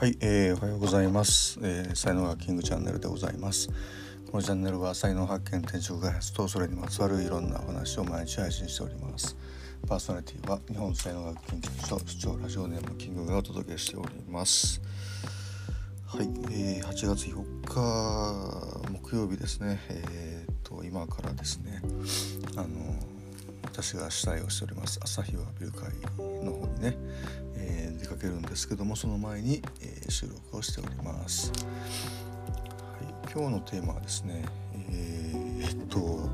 はい、えー、おはようございます、えー、才能がキングチャンネルでございます。このチャンネルは才能発見転職開発とそれにまつわるいろんなお話を毎日配信しております。パーソナリティは日本才能学研究所主張ラジオネームキングがお届けしております。はい、えー、8月4日木曜日ですね。えー、っと今からですね。あの私が主催をしております朝日はビル会の方にね、かけるんですけどもその前に、えー、収録をしております、はい、今日のテーマはですねえー、っと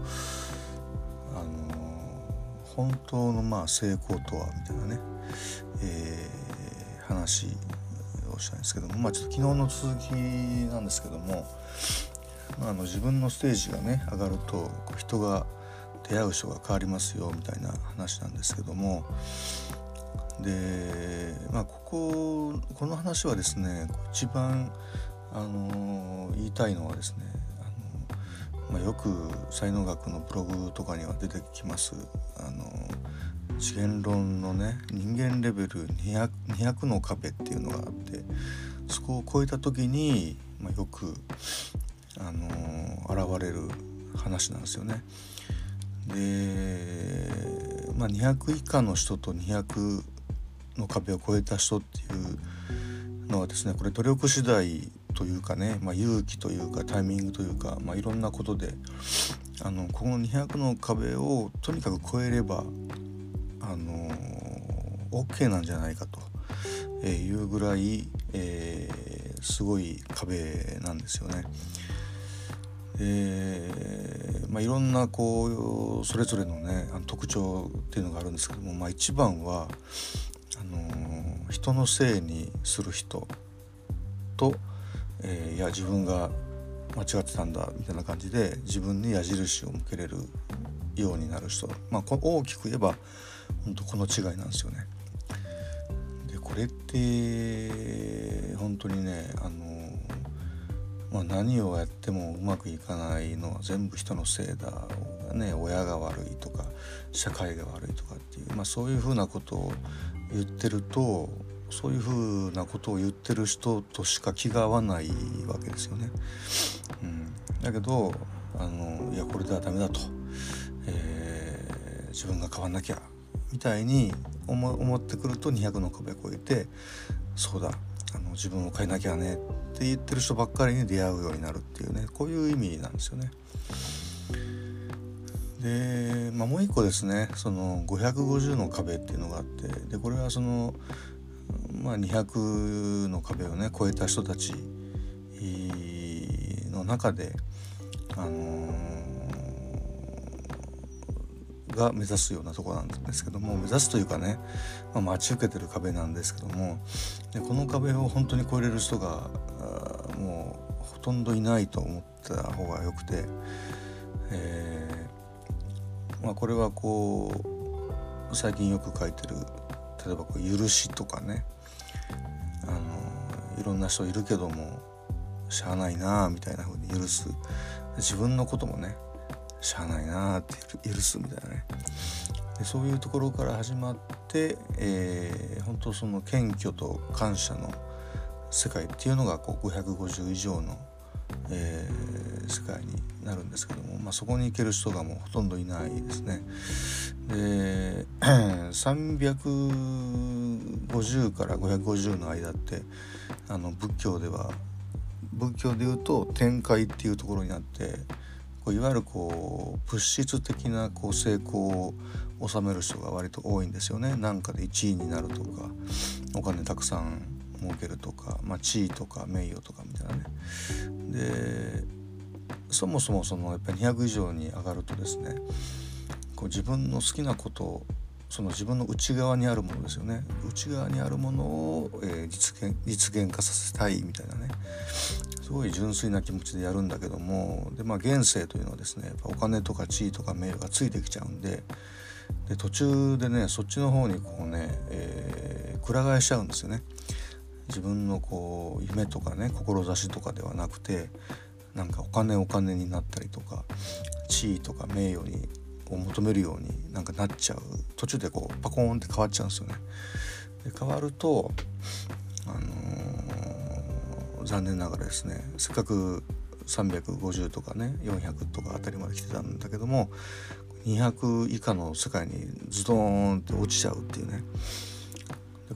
あの本当のまあ成功とはみたいなね、えー、話をしたんですけどもまあちょっと昨日の続きなんですけども、まあ、あの自分のステージがね上がると人が出会う人が変わりますよみたいな話なんですけどもでまあこここの話はですね一番あの言いたいのはですねあの、まあ、よく才能学のブログとかには出てきますあの次元論のね人間レベル 200, 200の壁っていうのがあってそこを超えた時に、まあ、よくあの現れる話なんですよね。で、まあ、200以下の人と200の壁を越えた人っていうのはですねこれ努力次第というかね、まあ、勇気というかタイミングというか、まあ、いろんなことであのこの200の壁をとにかく越えればあの OK なんじゃないかというぐらい、えー、すごい壁なんですよね。えーまあ、いろんなこうそれぞれのね特徴っていうのがあるんですけども、まあ、一番はあのー、人のせいにする人と、えー、いや自分が間違ってたんだみたいな感じで自分に矢印を向けれるようになる人、まあ、大きく言えば本当この違いなんですよね。でこれって本当にねあのまあ、何をやってもうまくいかないのは全部人のせいだ、ね、親が悪いとか社会が悪いとかっていう、まあ、そういうふうなことを言ってるとそういうふうなことを言ってる人としか気が合わないわけですよね。うん、だけどあのいやこれではダメだと、えー、自分が変わんなきゃ。みたいに思ってくると200の壁を越えてそうだあの自分を変えなきゃね。って言ってる人ばっかりに出会うようになるっていうね。こういう意味なんですよね。で、まあ、もう一個ですねその550の壁っていうのがあってでこれはその、まあ、200の壁をね超えた人たちの中であのーが目指すようなとこなんですけども目指すというかね、まあ、待ち受けてる壁なんですけどもでこの壁を本当に越えれる人がもうほとんどいないと思った方がよくて、えー、まあ、これはこう最近よく書いてる例えばこう許しとかね。あのいろんな人いるけどもしゃあないなみたいな風に許す。自分のこともねしゃあないなって許すみたいなね。でそういうところから始まって、えー、本当その謙虚と感謝の世界っていうのがこう550以上の、えー、世界になるんですけども、まあ、そこに行ける人がもうほとんどいないですね。で 350から550の間ってあの仏教では仏教でいうと天界っていうところにあってこういわゆるこう物質的なこう成功を収める人が割と多いんですよね。なんかで1位になるとかお金たくさん儲けるとか、まあ、地位とか名誉とかみたいなね。でそもそもそのやっぱり200以上に上がるとですねこう自分の好きなことをその自分の内側にあるものですよね内側にあるものを、えー、実現実現化させたいみたいなねすごい純粋な気持ちでやるんだけどもで、まあ、現世というのはですねお金とか地位とか名誉がついてきちゃうんでで途中でねそっちの方にこうね、えー、くら替えしちゃうんですよね。自分のこう夢とかね志とかではなくてなんかお金お金になったりとか地位とか名誉にを求めるようになんかなっちゃう途中でこうパコーンって変わっちゃうんですよね。で変わるとあのー、残念ながらですねせっかく350とかね400とかあたりまで来てたんだけども200以下の世界にズドーンって落ちちゃうっていうね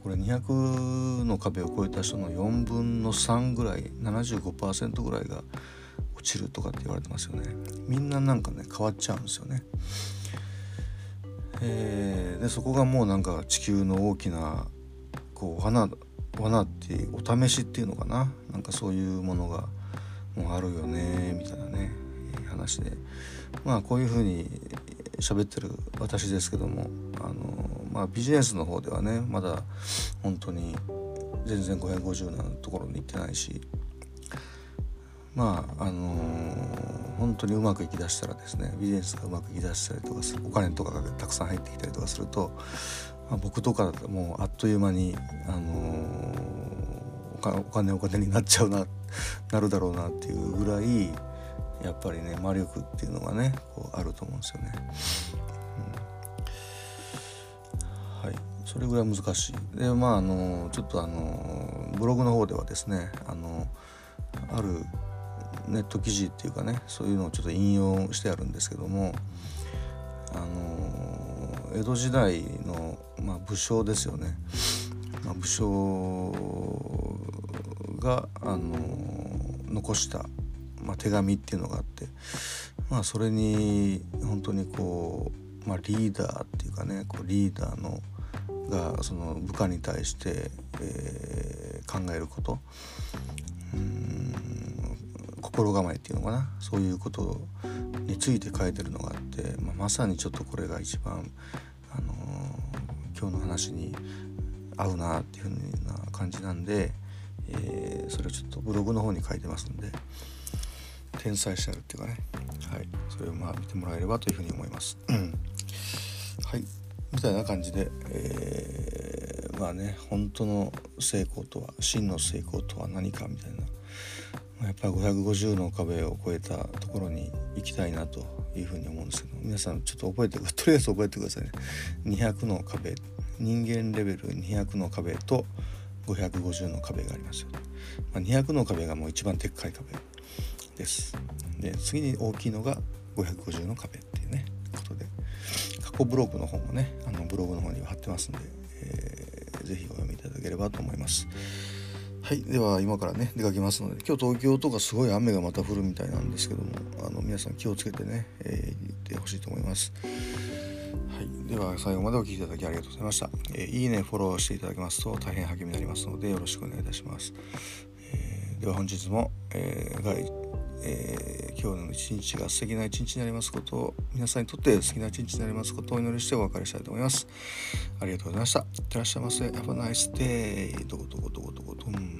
これ200の壁を超えた人の4分の3ぐらい75%ぐらいが落ちるとかって言われてますよね。みんななんかね変わっちゃうんですよね。えー、でそこがもうなんか地球の大きなこう罠罠ってお試しっていうのかな。なんかそういうものがもうあるよねみたいなね話で。まあこういうふうに喋ってる私ですけどもあの、まあ、ビジネスの方ではねまだ本当に全然550なところに行ってないしまああのー、本当にうまくいきだしたらですねビジネスがうまくいきだしたりとかするお金とかがたくさん入ってきたりとかすると、まあ、僕とかだともうあっという間に、あのー、お金お金になっちゃうななるだろうなっていうぐらいやっぱりね魔力っていうのがねこうあると思うんですよね。それぐらい難しい。でまああのちょっとあのブログの方ではですねあのあるネット記事っていうかねそういうのをちょっと引用してあるんですけどもあの江戸時代の、まあ、武将ですよね、まあ、武将があの残したまあ、手紙っていうのがあって、まあ、それに本当にこう、まあ、リーダーっていうかねこうリーダーのがその部下に対して、えー、考えること。心構えっていうのかな。そういうことについて書いてるのがあって、まあ、まさにちょっとこれが一番、あのー、今日の話に合うなっていうふうな感じなんで、えー、それをちょっとブログの方に書いてますんで。天才してあるっていうかね、はい、それをまあ見てもらえればというふうに思います。はい。みたいな感じで、えー、まあね本当の成功とは真の成功とは何かみたいな、ま、やっぱり550の壁を越えたところに行きたいなというふうに思うんですけど皆さんちょっと覚えて とりあえず覚えてくださいね。200の壁。人間レベル200の壁と550の壁がありますよ、まあ、200の壁がもう一番でっかい壁です。で次に大きいのが550の壁。過去ブログの方もねあのブログの方には貼ってますんで、えー、ぜひお読みいただければと思います。はいでは今からね出かけますので今日東京とかすごい雨がまた降るみたいなんですけどもあの皆さん気をつけてね、えー、行ってほしいと思います。はい、では最後までお聴きいただきありがとうございました、えー、いいねフォローしていただけますと大変励みになりますのでよろしくお願いいたします、えー、では本日も、えー、えー、今日の一日が素敵な一日になりますことを皆さんにとって素敵な一日になりますことをお祈りしてお別れしたいと思います。ありがとうございました。いってらっしゃいませ。Have a nice day どこどこどこどこどん